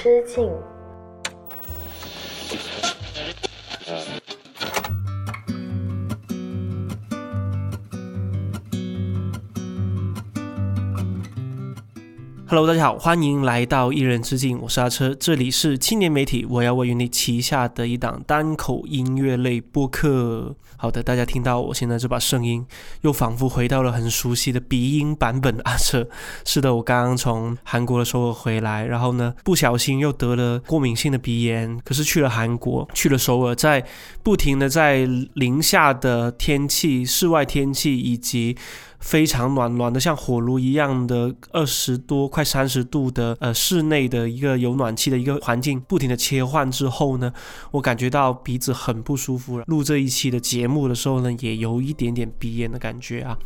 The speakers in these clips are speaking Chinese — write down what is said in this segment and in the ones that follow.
之境。Hello，大家好，欢迎来到一人之境，我是阿车，这里是青年媒体我要为你旗下的一档单口音乐类播客。好的，大家听到我现在这把声音，又仿佛回到了很熟悉的鼻音版本阿车。是的，我刚刚从韩国的首尔回来，然后呢，不小心又得了过敏性的鼻炎。可是去了韩国，去了首尔，在不停的在零下的天气、室外天气以及非常暖暖的，像火炉一样的二十多快三十度的呃室内的一个有暖气的一个环境，不停的切换之后呢，我感觉到鼻子很不舒服。录这一期的节目的时候呢，也有一点点鼻炎的感觉啊。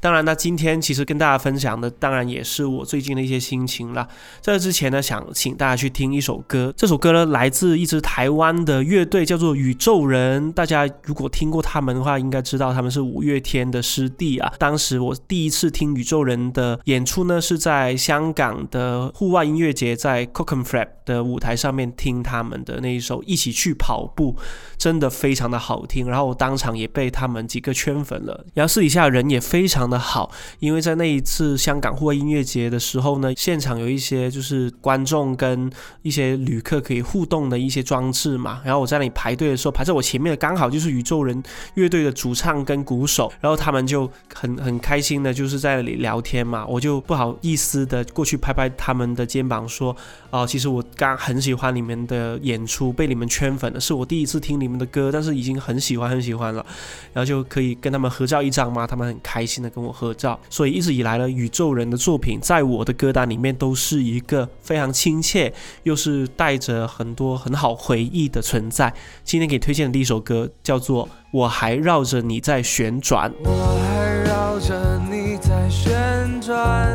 当然，那今天其实跟大家分享的，当然也是我最近的一些心情啦。在这之前呢，想请大家去听一首歌。这首歌呢，来自一支台湾的乐队，叫做宇宙人。大家如果听过他们的话，应该知道他们是五月天的师弟啊。当时我第一次听宇宙人的演出呢，是在香港的户外音乐节，在 c o c o n Flap 的舞台上面听他们的那一首《一起去跑步》，真的非常的好听。然后我当场也被他们几个圈粉了。然后私底下人也非常。的好，因为在那一次香港户外音乐节的时候呢，现场有一些就是观众跟一些旅客可以互动的一些装置嘛。然后我在那里排队的时候，排在我前面的刚好就是宇宙人乐队的主唱跟鼓手，然后他们就很很很开心的，就是在那里聊天嘛。我就不好意思的过去拍拍他们的肩膀，说：“哦，其实我刚很喜欢你们的演出，被你们圈粉了，是我第一次听你们的歌，但是已经很喜欢很喜欢了。”然后就可以跟他们合照一张嘛，他们很开心的跟。我合照，所以一直以来呢，宇宙人的作品在我的歌单里面都是一个非常亲切，又是带着很多很好回忆的存在。今天给推荐的第一首歌叫做《我还绕着你在旋转》。我还绕着你在旋转，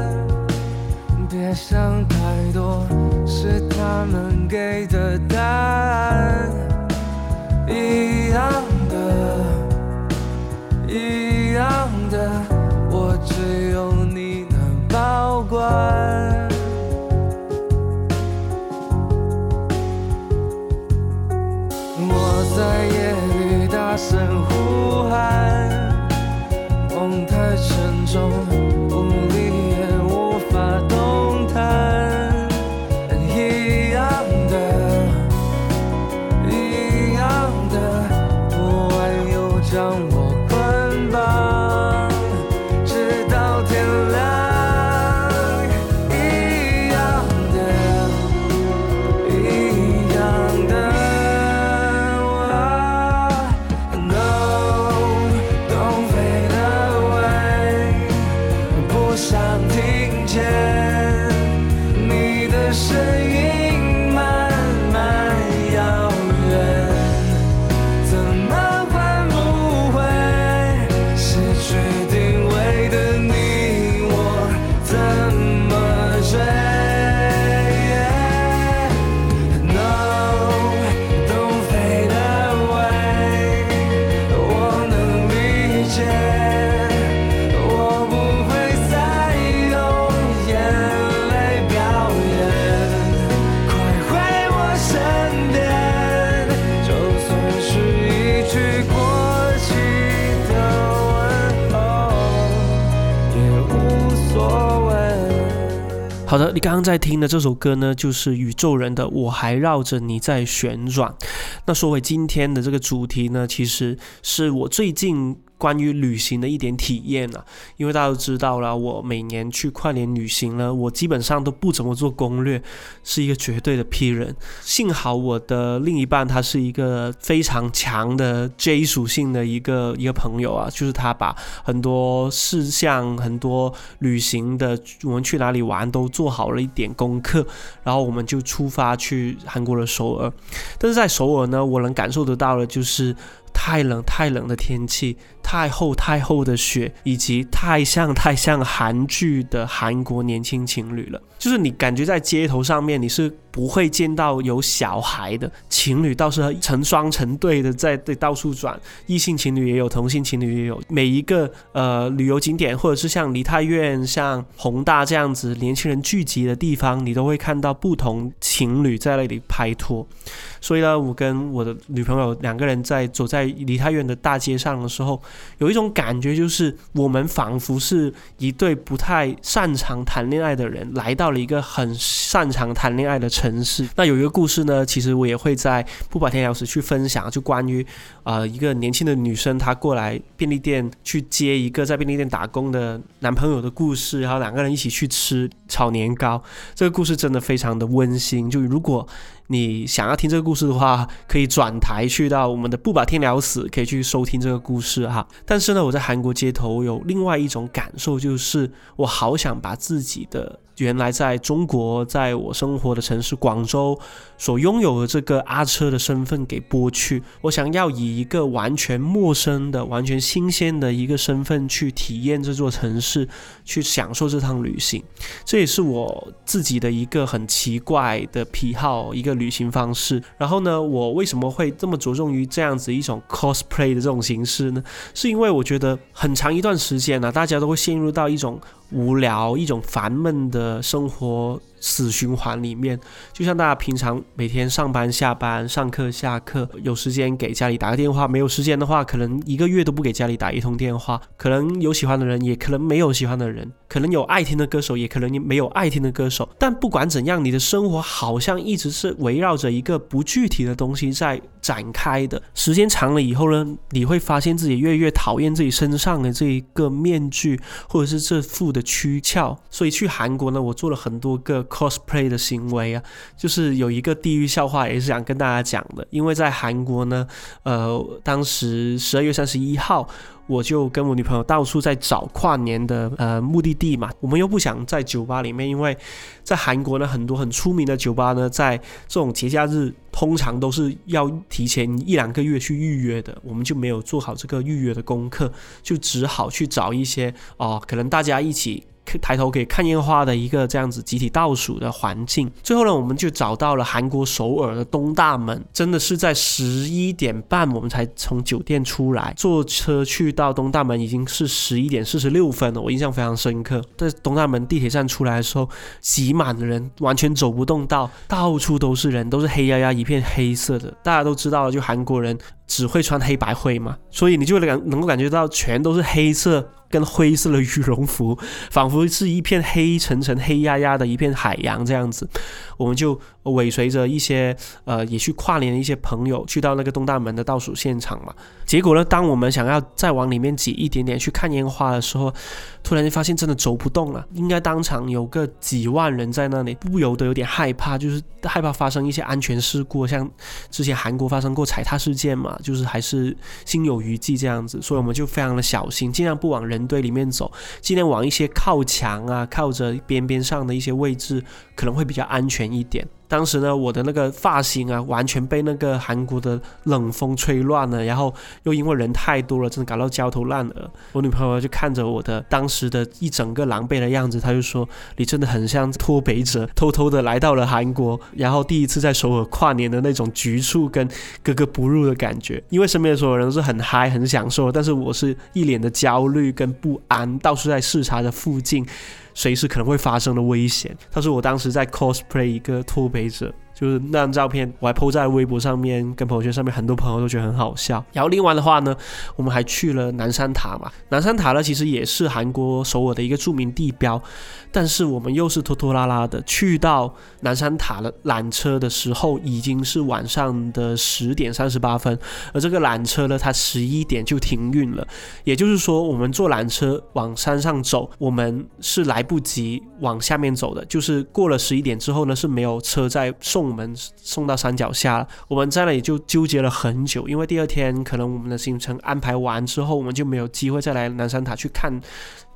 别想太多，是他们给的答案，一样刚在听的这首歌呢，就是宇宙人的《我还绕着你在旋转》。那说回今天的这个主题呢，其实是我最近。关于旅行的一点体验啊，因为大家都知道了，我每年去跨年旅行呢，我基本上都不怎么做攻略，是一个绝对的 P 人。幸好我的另一半他是一个非常强的 J 属性的一个一个朋友啊，就是他把很多事项、很多旅行的我们去哪里玩都做好了一点功课，然后我们就出发去韩国的首尔。但是在首尔呢，我能感受得到的就是。太冷太冷的天气，太厚太厚的雪，以及太像太像韩剧的韩国年轻情侣了。就是你感觉在街头上面，你是。不会见到有小孩的情侣，倒是成双成对的在在到处转，异性情侣也有，同性情侣也有。每一个呃旅游景点，或者是像梨泰院、像宏大这样子年轻人聚集的地方，你都会看到不同情侣在那里拍拖。所以呢，我跟我的女朋友两个人在走在梨泰院的大街上的时候，有一种感觉，就是我们仿佛是一对不太擅长谈恋爱的人，来到了一个很擅长谈恋爱的城市。那有一个故事呢，其实我也会在不把天聊时去分享，就关于呃一个年轻的女生，她过来便利店去接一个在便利店打工的男朋友的故事，然后两个人一起去吃炒年糕。这个故事真的非常的温馨。就如果你想要听这个故事的话，可以转台去到我们的不把天聊死，可以去收听这个故事哈。但是呢，我在韩国街头有另外一种感受，就是我好想把自己的。原来在中国，在我生活的城市广州，所拥有的这个阿车的身份给剥去，我想要以一个完全陌生的、完全新鲜的一个身份去体验这座城市，去享受这趟旅行。这也是我自己的一个很奇怪的癖好，一个旅行方式。然后呢，我为什么会这么着重于这样子一种 cosplay 的这种形式呢？是因为我觉得很长一段时间呢，大家都会陷入到一种。无聊一种烦闷的生活。死循环里面，就像大家平常每天上班、下班、上课、下课，有时间给家里打个电话，没有时间的话，可能一个月都不给家里打一通电话。可能有喜欢的人，也可能没有喜欢的人；可能有爱听的歌手，也可能没有爱听的歌手。但不管怎样，你的生活好像一直是围绕着一个不具体的东西在展开的。时间长了以后呢，你会发现自己越越讨厌自己身上的这一个面具，或者是这副的躯壳。所以去韩国呢，我做了很多个。Cosplay 的行为啊，就是有一个地狱笑话，也是想跟大家讲的。因为在韩国呢，呃，当时十二月三十一号，我就跟我女朋友到处在找跨年的呃目的地嘛。我们又不想在酒吧里面，因为在韩国呢，很多很出名的酒吧呢，在这种节假日通常都是要提前一两个月去预约的。我们就没有做好这个预约的功课，就只好去找一些哦，可能大家一起。抬头可以看烟花的一个这样子集体倒数的环境，最后呢，我们就找到了韩国首尔的东大门，真的是在十一点半我们才从酒店出来，坐车去到东大门已经是十一点四十六分了，我印象非常深刻。在东大门地铁站出来的时候，挤满了人，完全走不动道，到处都是人，都是黑压压一片黑色的。大家都知道，就韩国人只会穿黑白灰嘛，所以你就感能够感觉到全都是黑色。跟灰色的羽绒服，仿佛是一片黑沉沉、黑压压的一片海洋这样子，我们就尾随着一些呃也去跨年的一些朋友，去到那个东大门的倒数现场嘛。结果呢，当我们想要再往里面挤一点点去看烟花的时候，突然间发现真的走不动了。应该当场有个几万人在那里，不由得有点害怕，就是害怕发生一些安全事故，像之前韩国发生过踩踏事件嘛，就是还是心有余悸这样子，所以我们就非常的小心，尽量不往人。人堆里面走，尽量往一些靠墙啊、靠着边边上的一些位置，可能会比较安全一点。当时呢，我的那个发型啊，完全被那个韩国的冷风吹乱了，然后又因为人太多了，真的搞到焦头烂额。我女朋友就看着我的当时的一整个狼狈的样子，她就说：“你真的很像脱北者，偷偷的来到了韩国，然后第一次在首尔跨年的那种局促跟格格不入的感觉。因为身边的所有人都是很嗨、很享受，但是我是一脸的焦虑跟不安，到处在视察着附近。”随时可能会发生的危险。他说我当时在 cosplay 一个脱北者。就是那张照片，我还 po 在微博上面，跟朋友圈上面，很多朋友都觉得很好笑。然后另外的话呢，我们还去了南山塔嘛。南山塔呢，其实也是韩国首尔的一个著名地标，但是我们又是拖拖拉拉的去到南山塔的缆车的时候，已经是晚上的十点三十八分，而这个缆车呢，它十一点就停运了。也就是说，我们坐缆车往山上走，我们是来不及往下面走的，就是过了十一点之后呢，是没有车在送。我们送到山脚下了，我们在那里就纠结了很久，因为第二天可能我们的行程安排完之后，我们就没有机会再来南山塔去看，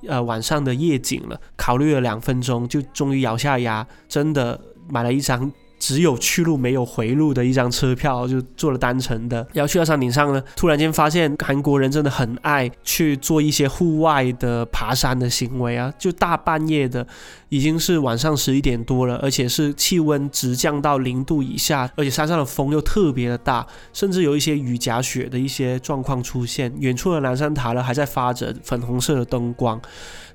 呃，晚上的夜景了。考虑了两分钟，就终于咬下牙，真的买了一张只有去路没有回路的一张车票，就坐了单程的，然后去到山顶上呢，突然间发现韩国人真的很爱去做一些户外的爬山的行为啊，就大半夜的，已经是晚上十一点多了，而且是气温直降到零度以下，而且山上的风又特别的大，甚至有一些雨夹雪的一些状况出现，远处的南山塔呢还在发着粉红色的灯光。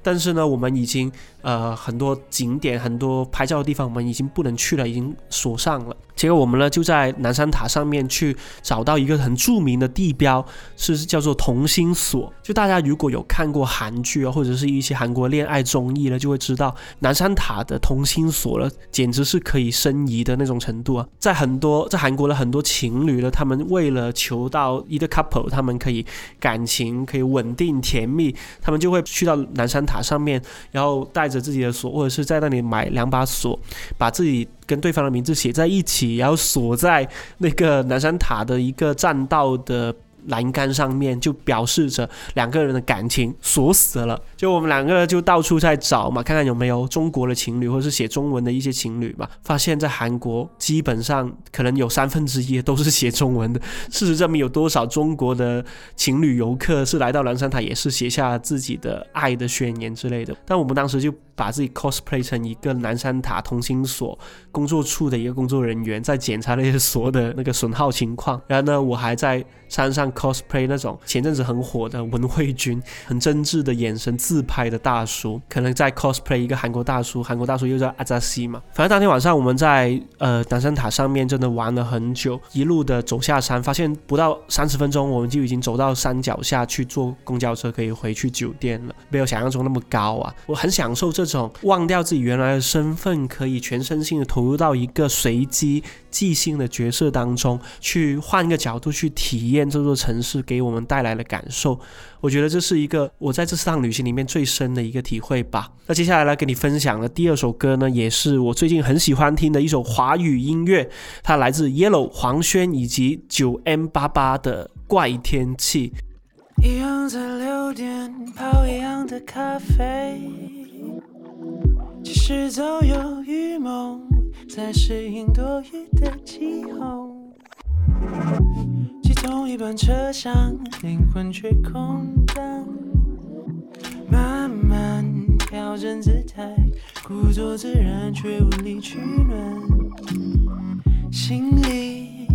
但是呢，我们已经呃很多景点、很多拍照的地方，我们已经不能去了，已经锁上了。结果我们呢就在南山塔上面去找到一个很著名的地标，是叫做同心锁。就大家如果有看过韩剧啊，或者是一些韩国恋爱综艺呢，就会知道南山塔的同心锁了，简直是可以申遗的那种程度啊。在很多在韩国的很多情侣呢，他们为了求到一个 couple，他们可以感情可以稳定甜蜜，他们就会去到南山塔上面，然后带着自己的锁，或者是在那里买两把锁，把自己。跟对方的名字写在一起，然后锁在那个南山塔的一个栈道的。栏杆上面就表示着两个人的感情锁死了，就我们两个就到处在找嘛，看看有没有中国的情侣或者是写中文的一些情侣嘛。发现，在韩国基本上可能有三分之一都是写中文的。事实证明，有多少中国的情侣游客是来到南山塔也是写下自己的爱的宣言之类的。但我们当时就把自己 cosplay 成一个南山塔同心锁工作处的一个工作人员，在检查那些锁的那个损耗情况。然后呢，我还在山上。cosplay 那种前阵子很火的文慧君，很真挚的眼神自拍的大叔，可能在 cosplay 一个韩国大叔，韩国大叔又叫阿扎西嘛。反正当天晚上我们在呃南山塔上面真的玩了很久，一路的走下山，发现不到三十分钟我们就已经走到山脚下去坐公交车可以回去酒店了，没有想象中那么高啊。我很享受这种忘掉自己原来的身份，可以全身心的投入到一个随机即兴的角色当中，去换一个角度去体验这座城。市给我们带来的感受，我觉得这是一个我在这趟旅行里面最深的一个体会吧。那接下来来给你分享的第二首歌呢，也是我最近很喜欢听的一首华语音乐，它来自 Yellow 黄轩以及九 M 八八的怪天气。一样在六点泡一样的咖啡，其实早有预谋，在适应多雨的气候。挤同一班车厢，灵魂却空荡。慢慢调整姿态，故作自然却无力取暖。心里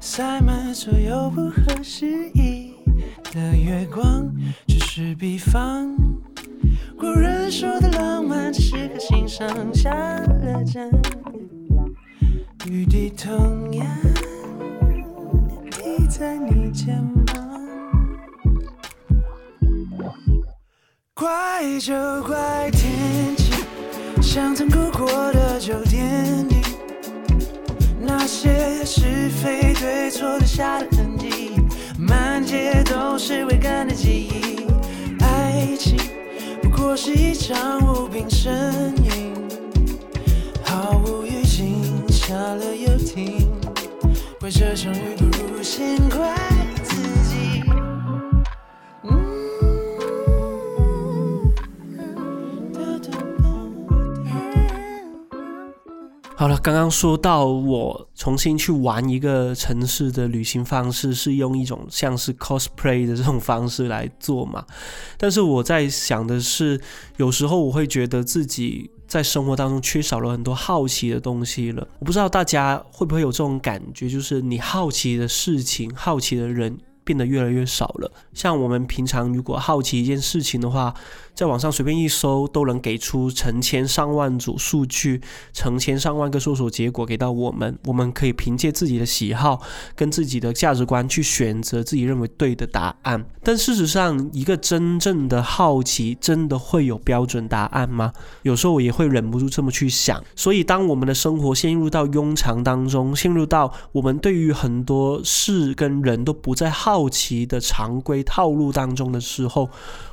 塞满所有不合时宜的月光，只是比方。古人说的浪漫，只适合欣赏下了站，雨滴同样滴。在你肩膀，怪就怪天气，像曾哭过的旧电影，那些是非对错留下的痕迹，满街都是未干的记忆。不过是一场无病呻吟，毫无预警，下了又停，怪这场雨不如。先怪自己好了，刚刚说到我重新去玩一个城市的旅行方式，是用一种像是 cosplay 的这种方式来做嘛？但是我在想的是，有时候我会觉得自己。在生活当中缺少了很多好奇的东西了，我不知道大家会不会有这种感觉，就是你好奇的事情、好奇的人变得越来越少了。像我们平常如果好奇一件事情的话，在网上随便一搜，都能给出成千上万组数据，成千上万个搜索结果给到我们。我们可以凭借自己的喜好跟自己的价值观去选择自己认为对的答案。但事实上，一个真正的好奇，真的会有标准答案吗？有时候我也会忍不住这么去想。所以，当我们的生活陷入到庸常当中，陷入到我们对于很多事跟人都不再好奇的常规套路当中的时候，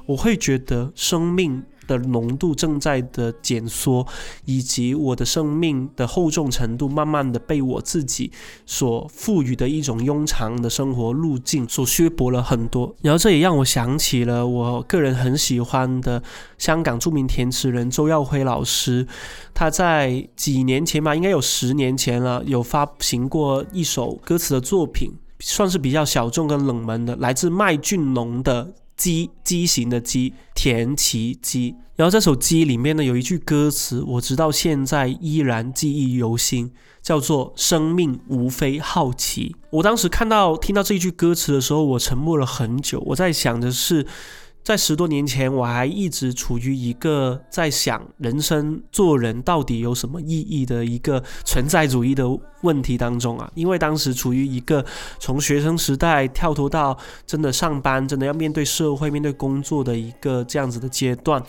我会觉得生命的浓度正在的减缩，以及我的生命的厚重程度慢慢的被我自己所赋予的一种庸常的生活路径所削薄了很多。然后这也让我想起了我个人很喜欢的香港著名填词人周耀辉老师，他在几年前吧，应该有十年前了，有发行过一首歌词的作品，算是比较小众跟冷门的，来自麦浚龙的。鸡畸形的鸡，田崎鸡。然后这首鸡里面呢有一句歌词，我直到现在依然记忆犹新，叫做“生命无非好奇”。我当时看到听到这一句歌词的时候，我沉默了很久。我在想的是。在十多年前，我还一直处于一个在想人生做人到底有什么意义的一个存在主义的问题当中啊，因为当时处于一个从学生时代跳脱到真的上班，真的要面对社会、面对工作的一个这样子的阶段。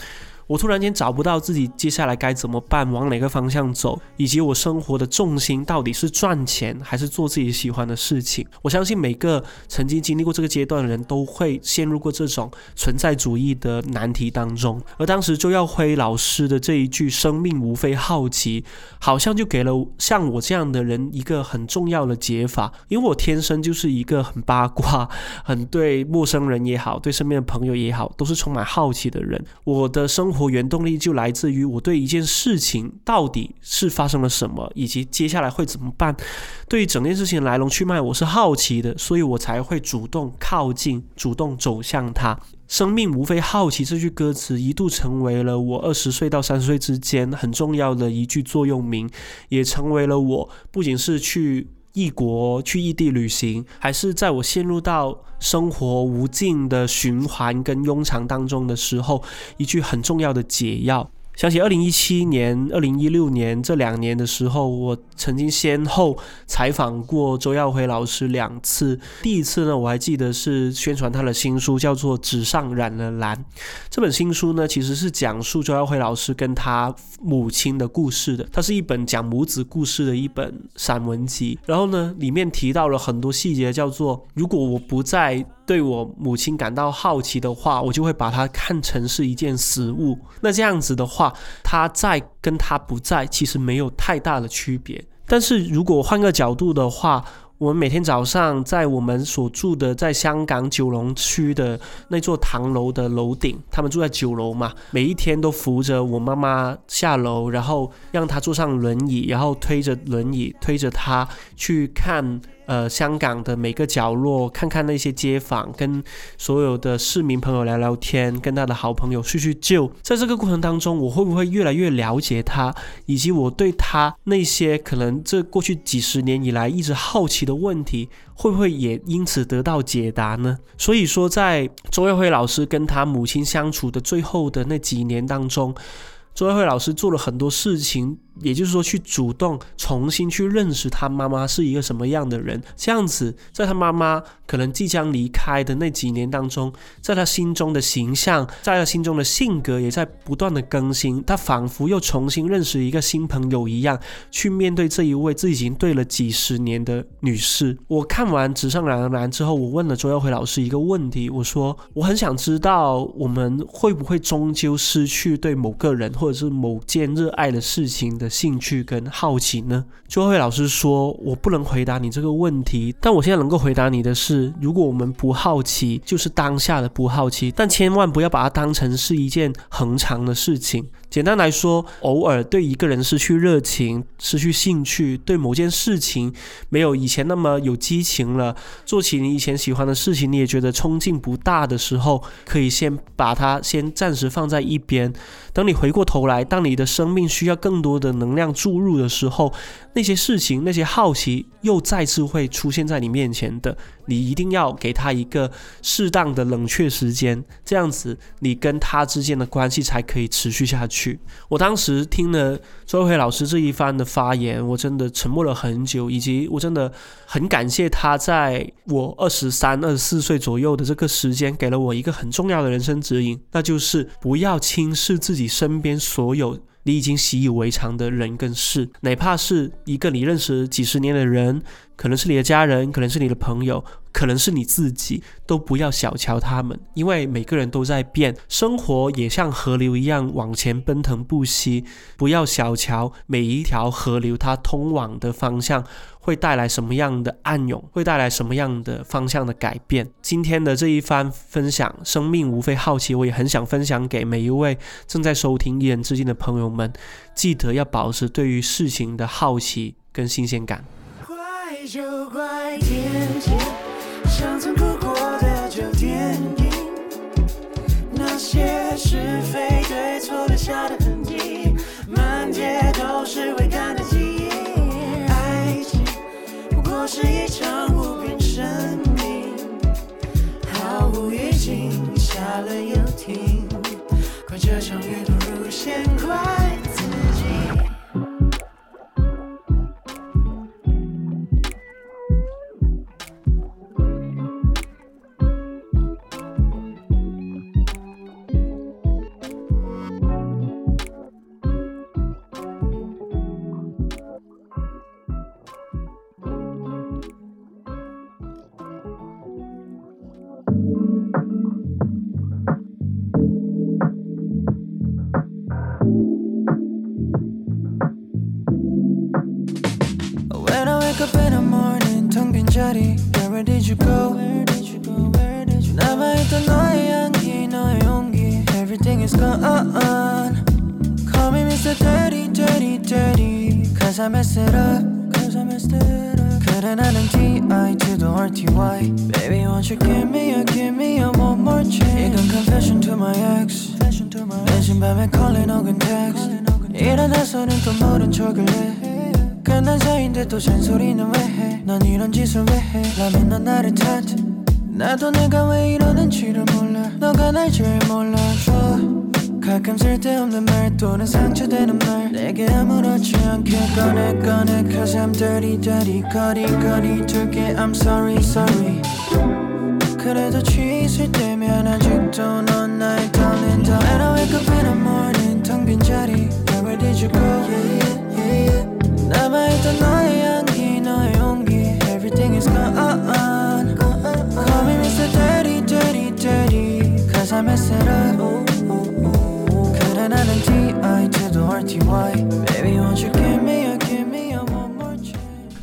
我突然间找不到自己接下来该怎么办，往哪个方向走，以及我生活的重心到底是赚钱还是做自己喜欢的事情。我相信每个曾经经历过这个阶段的人都会陷入过这种存在主义的难题当中。而当时周耀辉老师的这一句“生命无非好奇”，好像就给了像我这样的人一个很重要的解法。因为我天生就是一个很八卦、很对陌生人也好，对身边的朋友也好，都是充满好奇的人。我的生活。活原动力就来自于我对一件事情到底是发生了什么，以及接下来会怎么办。对于整件事情来龙去脉，我是好奇的，所以我才会主动靠近，主动走向它。生命无非好奇这句歌词一度成为了我二十岁到三十岁之间很重要的一句座右铭，也成为了我不仅是去。异国去异地旅行，还是在我陷入到生活无尽的循环跟庸常当中的时候，一句很重要的解药。想起二零一七年、二零一六年这两年的时候，我曾经先后采访过周耀辉老师两次。第一次呢，我还记得是宣传他的新书，叫做《纸上染了蓝》。这本新书呢，其实是讲述周耀辉老师跟他母亲的故事的。它是一本讲母子故事的一本散文集。然后呢，里面提到了很多细节，叫做如果我不在。对我母亲感到好奇的话，我就会把它看成是一件死物。那这样子的话，他在跟他不在其实没有太大的区别。但是如果换个角度的话，我们每天早上在我们所住的在香港九龙区的那座唐楼的楼顶，他们住在九楼嘛，每一天都扶着我妈妈下楼，然后让她坐上轮椅，然后推着轮椅推着她去看。呃，香港的每个角落，看看那些街坊，跟所有的市民朋友聊聊天，跟他的好朋友叙叙旧。在这个过程当中，我会不会越来越了解他，以及我对他那些可能这过去几十年以来一直好奇的问题，会不会也因此得到解答呢？所以说，在周耀辉老师跟他母亲相处的最后的那几年当中，周耀辉老师做了很多事情。也就是说，去主动重新去认识他妈妈是一个什么样的人，这样子，在他妈妈可能即将离开的那几年当中，在他心中的形象，在他心中的性格也在不断的更新。他仿佛又重新认识一个新朋友一样，去面对这一位自己已经对了几十年的女士。我看完《纸上染了蓝》之后，我问了周耀辉老师一个问题，我说：我很想知道，我们会不会终究失去对某个人或者是某件热爱的事情的？兴趣跟好奇呢？周慧老师说：“我不能回答你这个问题，但我现在能够回答你的是，如果我们不好奇，就是当下的不好奇，但千万不要把它当成是一件恒常的事情。”简单来说，偶尔对一个人失去热情、失去兴趣，对某件事情没有以前那么有激情了，做起你以前喜欢的事情，你也觉得冲劲不大的时候，可以先把它先暂时放在一边。等你回过头来，当你的生命需要更多的能量注入的时候，那些事情、那些好奇又再次会出现在你面前的。你一定要给他一个适当的冷却时间，这样子你跟他之间的关系才可以持续下去。去我当时听了周慧老师这一番的发言，我真的沉默了很久，以及我真的很感谢他在我二十三、二十四岁左右的这个时间，给了我一个很重要的人生指引，那就是不要轻视自己身边所有。你已经习以为常的人跟事，哪怕是一个你认识几十年的人，可能是你的家人，可能是你的朋友，可能是你自己，都不要小瞧他们，因为每个人都在变，生活也像河流一样往前奔腾不息。不要小瞧每一条河流，它通往的方向会带来什么样的暗涌，会带来什么样的方向的改变。今天的这一番分享，生命无非好奇，我也很想分享给每一位正在收听《一人之境》的朋友们，记得要保持对于事情的好奇跟新鲜感。就怪天气，像曾哭过的旧电影，那些是非对错留下的痕迹，满街都是未干的记忆。爱情不过是一场无边生命，毫无预警，下了又停，怪这场雨突如现，怪 it up Cause I messed it up 그래 나는 D.I. to the R.T.Y. Baby won't you give me a give me a one more chance 이건 confession to my ex 내진 밤에 calling 혹은 text 일어나서는 또 모른 척을 해 끝난 사이인데 또 잔소리는 왜 해? 넌 이런 짓을 왜 해? 라면 넌 나를 탓 나도 내가 왜 이러는지를 몰라 너가 날 제일 몰라줘 가끔 쓸데없는 말 또는 상처되는 말 내게 아무렇지 않게 꺼내 꺼내 Cause I'm dirty dirty 거리 거리 둘게 I'm sorry sorry 그래도 취있을 때면 아직도 넌 나의 darling darling When I wake up in the morning 텅빈 자리 Where did you go yeah, yeah.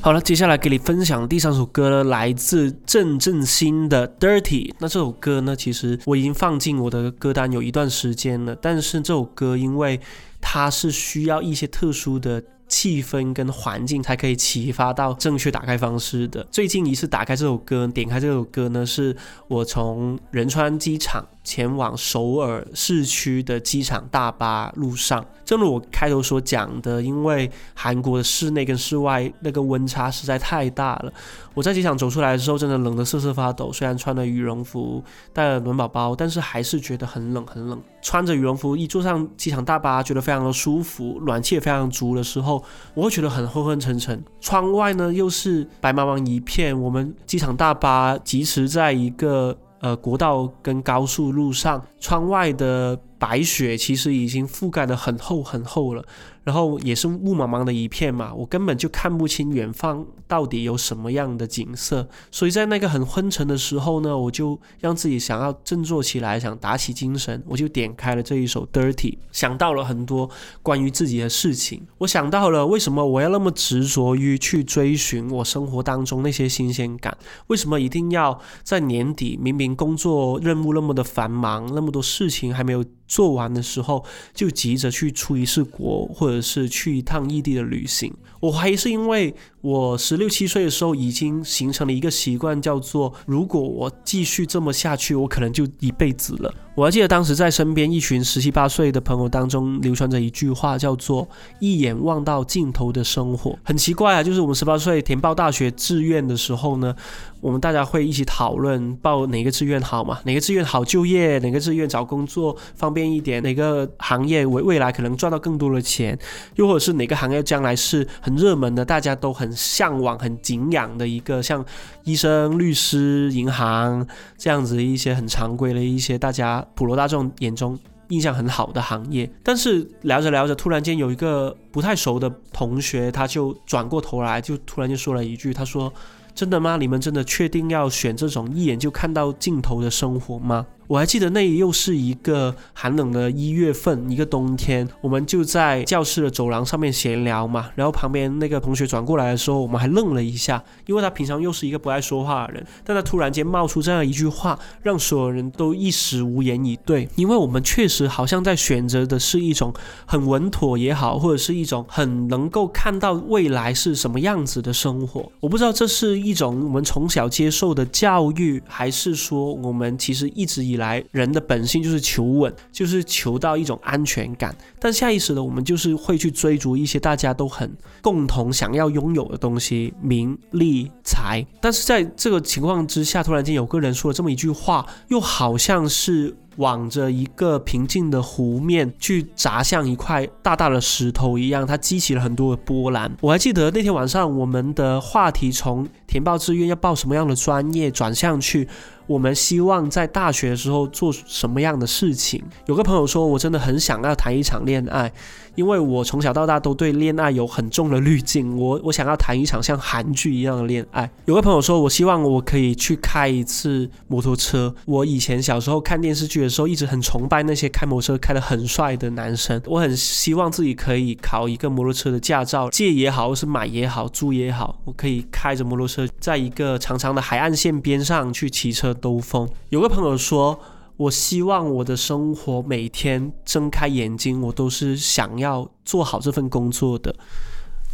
好了，接下来给你分享第三首歌呢，来自郑正兴的《Dirty》。那这首歌呢，其实我已经放进我的歌单有一段时间了，但是这首歌因为它是需要一些特殊的。气氛跟环境才可以启发到正确打开方式的。最近一次打开这首歌，点开这首歌呢，是我从仁川机场前往首尔市区的机场大巴路上。正如我开头所讲的，因为韩国的室内跟室外那个温差实在太大了。我在机场走出来的时候，真的冷得瑟瑟发抖。虽然穿了羽绒服，带了暖宝宝，但是还是觉得很冷很冷。穿着羽绒服一坐上机场大巴，觉得非常的舒服，暖气也非常足的时候，我会觉得很昏昏沉沉。窗外呢又是白茫茫一片，我们机场大巴疾驰在一个呃国道跟高速路上，窗外的。白雪其实已经覆盖的很厚很厚了，然后也是雾茫茫的一片嘛，我根本就看不清远方到底有什么样的景色。所以在那个很昏沉的时候呢，我就让自己想要振作起来，想打起精神，我就点开了这一首《Dirty》，想到了很多关于自己的事情。我想到了为什么我要那么执着于去追寻我生活当中那些新鲜感？为什么一定要在年底？明明工作任务那么的繁忙，那么多事情还没有。做完的时候就急着去出一次国，或者是去一趟异地的旅行。我怀疑是因为我十六七岁的时候已经形成了一个习惯，叫做如果我继续这么下去，我可能就一辈子了。我还记得当时在身边一群十七八岁的朋友当中流传着一句话，叫做“一眼望到尽头的生活”。很奇怪啊，就是我们十八岁填报大学志愿的时候呢。我们大家会一起讨论报哪个志愿好嘛？哪个志愿好就业？哪个志愿找工作方便一点？哪个行业未未来可能赚到更多的钱？又或者是哪个行业将来是很热门的，大家都很向往、很敬仰的一个，像医生、律师、银行这样子一些很常规的一些大家普罗大众眼中。印象很好的行业。但是聊着聊着，突然间有一个不太熟的同学，他就转过头来，就突然就说了一句：“他说，真的吗？你们真的确定要选这种一眼就看到尽头的生活吗？”我还记得那又是一个寒冷的一月份，一个冬天，我们就在教室的走廊上面闲聊嘛。然后旁边那个同学转过来的时候，我们还愣了一下，因为他平常又是一个不爱说话的人，但他突然间冒出这样一句话，让所有人都一时无言以对。因为我们确实好像在选择的是一种很稳妥也好，或者是一种很能够看到未来是什么样子的生活。我不知道这是一种我们从小接受的教育，还是说我们其实一直以来人的本性就是求稳，就是求到一种安全感。但下意识的我们就是会去追逐一些大家都很共同想要拥有的东西，名利财。但是在这个情况之下，突然间有个人说了这么一句话，又好像是。往着一个平静的湖面去砸向一块大大的石头一样，它激起了很多的波澜。我还记得那天晚上，我们的话题从填报志愿要报什么样的专业，转向去我们希望在大学的时候做什么样的事情。有个朋友说，我真的很想要谈一场恋爱。因为我从小到大都对恋爱有很重的滤镜，我我想要谈一场像韩剧一样的恋爱。有个朋友说，我希望我可以去开一次摩托车。我以前小时候看电视剧的时候，一直很崇拜那些开摩托车开得很帅的男生。我很希望自己可以考一个摩托车的驾照，借也好，或是买也好，租也好，我可以开着摩托车，在一个长长的海岸线边上去骑车兜风。有个朋友说。我希望我的生活每天睁开眼睛，我都是想要做好这份工作的，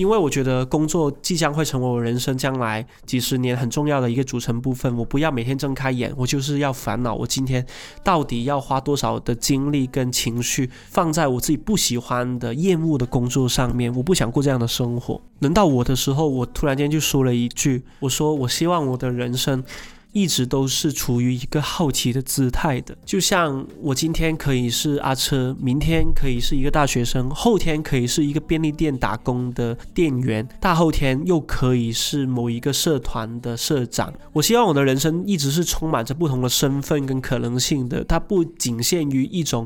因为我觉得工作即将会成为我人生将来几十年很重要的一个组成部分。我不要每天睁开眼，我就是要烦恼，我今天到底要花多少的精力跟情绪放在我自己不喜欢的、厌恶的工作上面？我不想过这样的生活。轮到我的时候，我突然间就说了一句：“我说我希望我的人生。”一直都是处于一个好奇的姿态的，就像我今天可以是阿车，明天可以是一个大学生，后天可以是一个便利店打工的店员，大后天又可以是某一个社团的社长。我希望我的人生一直是充满着不同的身份跟可能性的，它不仅限于一种。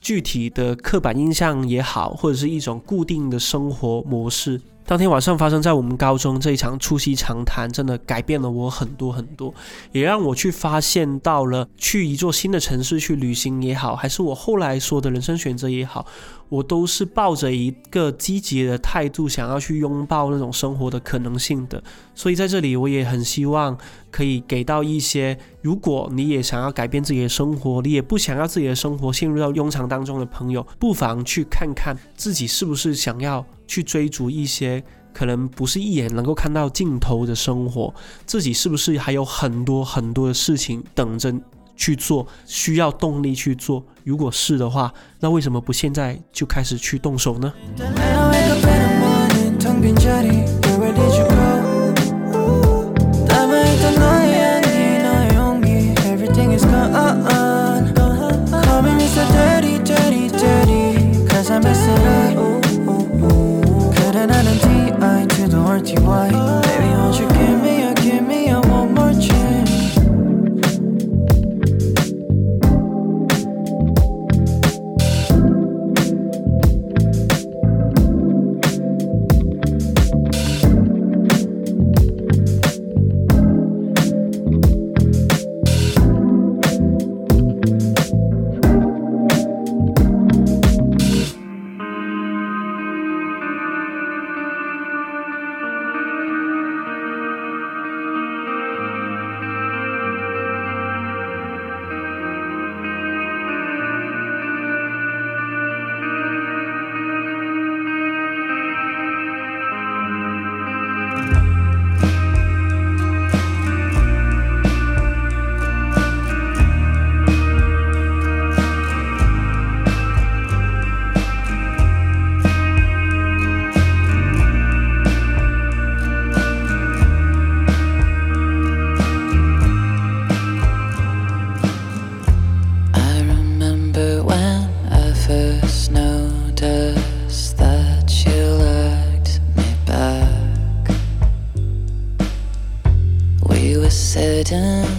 具体的刻板印象也好，或者是一种固定的生活模式。当天晚上发生在我们高中这一场促膝长谈，真的改变了我很多很多，也让我去发现到了去一座新的城市去旅行也好，还是我后来说的人生选择也好。我都是抱着一个积极的态度，想要去拥抱那种生活的可能性的。所以在这里，我也很希望可以给到一些，如果你也想要改变自己的生活，你也不想要自己的生活陷入到庸常当中的朋友，不妨去看看自己是不是想要去追逐一些可能不是一眼能够看到尽头的生活，自己是不是还有很多很多的事情等着。去做需要动力去做，如果是的话，那为什么不现在就开始去动手呢 Why? attention.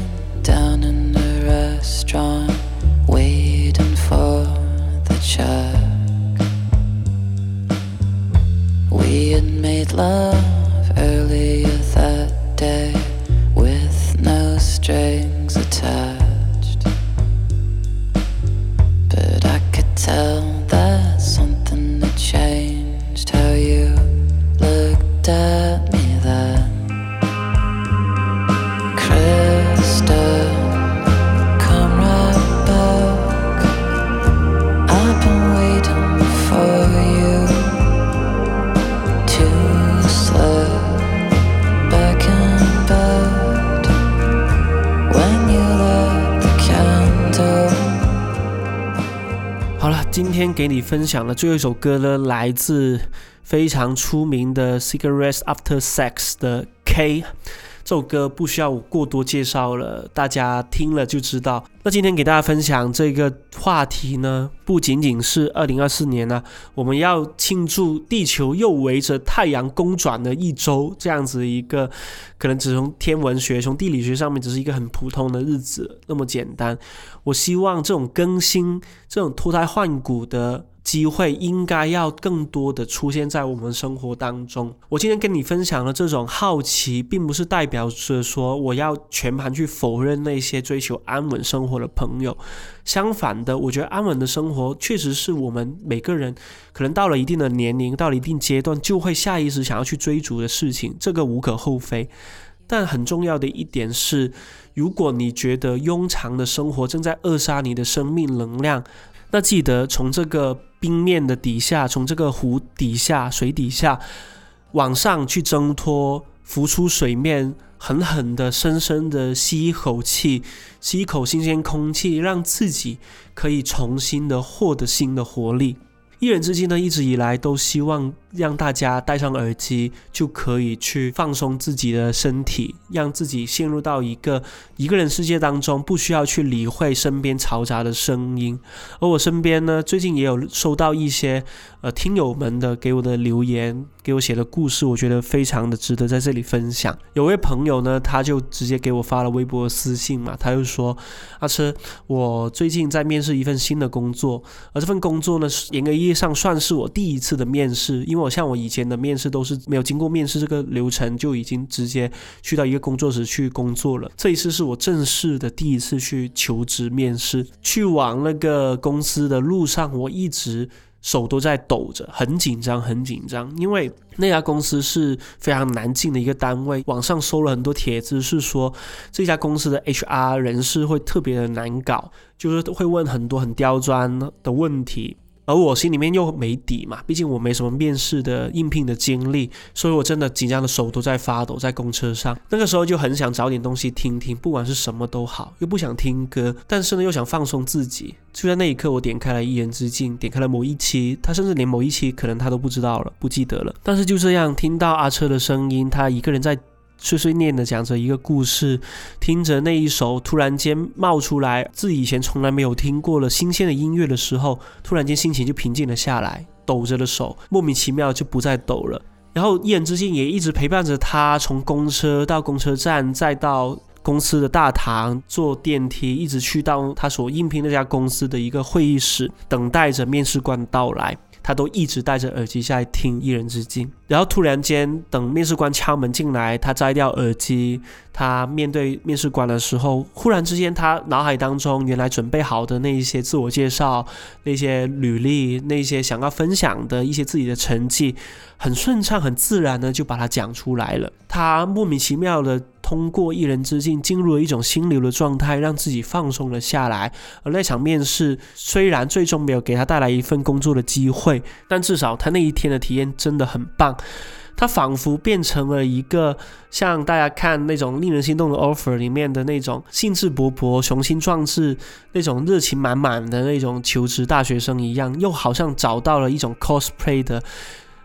分享的最后一首歌呢，来自非常出名的《Cigarettes After Sex》的 K。这首歌不需要我过多介绍了，大家听了就知道。那今天给大家分享这个话题呢，不仅仅是二零二四年呢、我们要庆祝地球又围着太阳公转了一周，这样子一个可能只从天文学、从地理学上面只是一个很普通的日子那么简单。我希望这种更新、这种脱胎换骨的机会，应该要更多的出现在我们生活当中。我今天跟你分享的这种好奇，并不是代表着说我要全盘去否认那些追求安稳生活的朋友。相反的，我觉得安稳的生活确实是我们每个人可能到了一定的年龄，到了一定阶段，就会下意识想要去追逐的事情，这个无可厚非。但很重要的一点是，如果你觉得庸常的生活正在扼杀你的生命能量，那记得从这个冰面的底下，从这个湖底下、水底下往上去挣脱，浮出水面，狠狠的、深深的吸一口气，吸一口新鲜空气，让自己可以重新的获得新的活力。一人之境呢，一直以来都希望让大家戴上耳机就可以去放松自己的身体，让自己陷入到一个一个人世界当中，不需要去理会身边嘈杂的声音。而我身边呢，最近也有收到一些呃听友们的给我的留言，给我写的故事，我觉得非常的值得在这里分享。有位朋友呢，他就直接给我发了微博私信嘛，他就说：“阿车，我最近在面试一份新的工作，而这份工作呢，严格意义上算是我第一次的面试，因为我像我以前的面试都是没有经过面试这个流程就已经直接去到一个工作室去工作了。这一次是我正式的第一次去求职面试，去往那个公司的路上，我一直。手都在抖着，很紧张，很紧张，因为那家公司是非常难进的一个单位。网上搜了很多帖子，是说这家公司的 HR 人事会特别的难搞，就是会问很多很刁钻的问题。而我心里面又没底嘛，毕竟我没什么面试的应聘的经历，所以我真的紧张的手都在发抖，在公车上。那个时候就很想找点东西听听，不管是什么都好，又不想听歌，但是呢又想放松自己。就在那一刻，我点开了《一人之境》，点开了某一期，他甚至连某一期可能他都不知道了，不记得了。但是就这样听到阿车的声音，他一个人在。碎碎念的讲着一个故事，听着那一首突然间冒出来自己以前从来没有听过的新鲜的音乐的时候，突然间心情就平静了下来，抖着的手莫名其妙就不再抖了。然后一人之境也一直陪伴着他，从公车到公车站，再到公司的大堂，坐电梯，一直去到他所应聘那家公司的一个会议室，等待着面试官到来。他都一直戴着耳机在听《一人之境》，然后突然间，等面试官敲门进来，他摘掉耳机，他面对面试官的时候，忽然之间，他脑海当中原来准备好的那一些自我介绍、那些履历、那些想要分享的一些自己的成绩，很顺畅、很自然的就把它讲出来了。他莫名其妙的。通过一人之境进入了一种心流的状态，让自己放松了下来。而那场面试虽然最终没有给他带来一份工作的机会，但至少他那一天的体验真的很棒。他仿佛变成了一个像大家看那种令人心动的 offer 里面的那种兴致勃勃、雄心壮志、那种热情满满的那种求职大学生一样，又好像找到了一种 cosplay 的。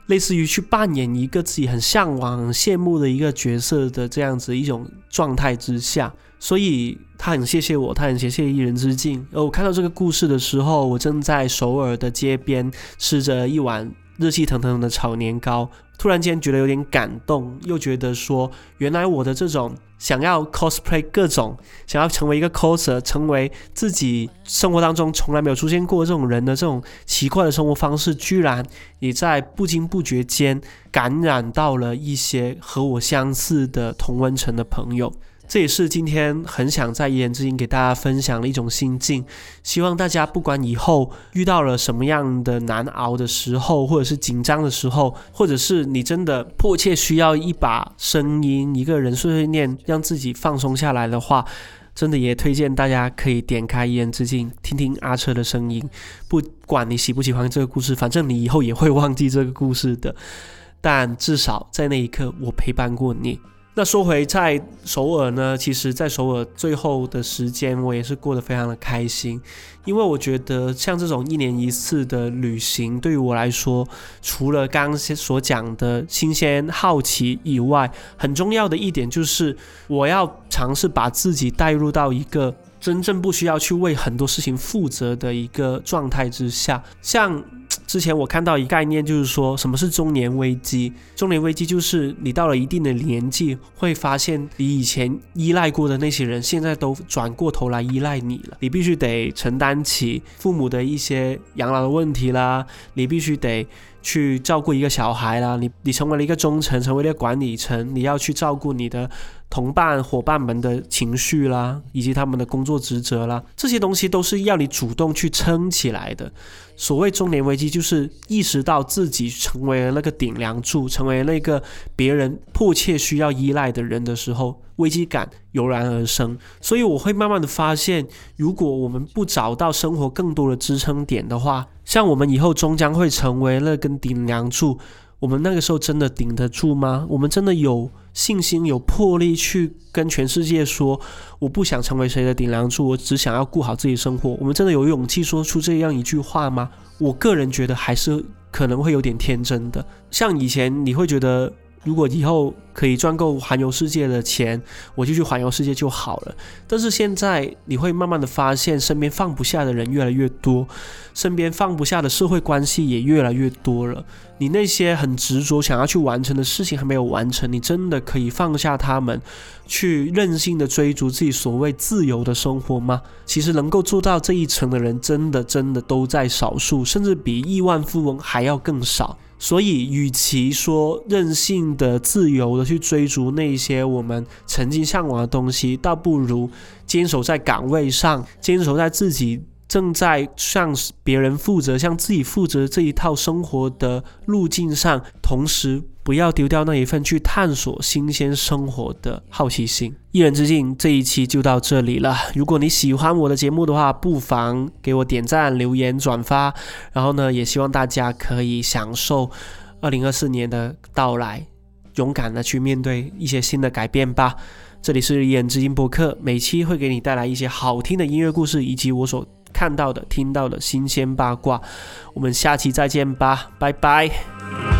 类似于去扮演一个自己很向往、很羡慕的一个角色的这样子一种状态之下，所以他很谢谢我，他很谢谢一人之境。而我看到这个故事的时候，我正在首尔的街边吃着一碗热气腾腾的炒年糕，突然间觉得有点感动，又觉得说，原来我的这种想要 cosplay 各种，想要成为一个 coser，成为自己生活当中从来没有出现过这种人的这种奇怪的生活方式，居然也在不经不觉间感染到了一些和我相似的同温层的朋友。这也是今天很想在一言之音给大家分享的一种心境，希望大家不管以后遇到了什么样的难熬的时候，或者是紧张的时候，或者是你真的迫切需要一把声音，一个人碎碎念，让自己放松下来的话，真的也推荐大家可以点开一言之境，听听阿车的声音。不管你喜不喜欢这个故事，反正你以后也会忘记这个故事的，但至少在那一刻，我陪伴过你。那说回在首尔呢，其实，在首尔最后的时间，我也是过得非常的开心，因为我觉得像这种一年一次的旅行，对于我来说，除了刚刚所讲的新鲜好奇以外，很重要的一点就是我要尝试把自己带入到一个真正不需要去为很多事情负责的一个状态之下，像。之前我看到一概念，就是说什么是中年危机？中年危机就是你到了一定的年纪，会发现你以前依赖过的那些人，现在都转过头来依赖你了。你必须得承担起父母的一些养老的问题啦，你必须得去照顾一个小孩啦，你你成为了一个中层，成为了一个管理层，你要去照顾你的。同伴伙伴们的情绪啦，以及他们的工作职责啦，这些东西都是要你主动去撑起来的。所谓中年危机，就是意识到自己成为了那个顶梁柱，成为那个别人迫切需要依赖的人的时候，危机感油然而生。所以我会慢慢的发现，如果我们不找到生活更多的支撑点的话，像我们以后终将会成为那根顶梁柱。我们那个时候真的顶得住吗？我们真的有信心、有魄力去跟全世界说，我不想成为谁的顶梁柱，我只想要顾好自己生活。我们真的有勇气说出这样一句话吗？我个人觉得还是可能会有点天真的。像以前你会觉得。如果以后可以赚够环游世界的钱，我就去环游世界就好了。但是现在你会慢慢的发现，身边放不下的人越来越多，身边放不下的社会关系也越来越多了。你那些很执着想要去完成的事情还没有完成，你真的可以放下他们，去任性的追逐自己所谓自由的生活吗？其实能够做到这一层的人，真的真的都在少数，甚至比亿万富翁还要更少。所以，与其说任性的、自由的去追逐那些我们曾经向往的东西，倒不如坚守在岗位上，坚守在自己。正在向别人负责、向自己负责这一套生活的路径上，同时不要丢掉那一份去探索新鲜生活的好奇心。一人之境这一期就到这里了。如果你喜欢我的节目的话，不妨给我点赞、留言、转发。然后呢，也希望大家可以享受二零二四年的到来，勇敢的去面对一些新的改变吧。这里是一人之音播客，每期会给你带来一些好听的音乐故事，以及我所。看到的、听到的新鲜八卦，我们下期再见吧，拜拜。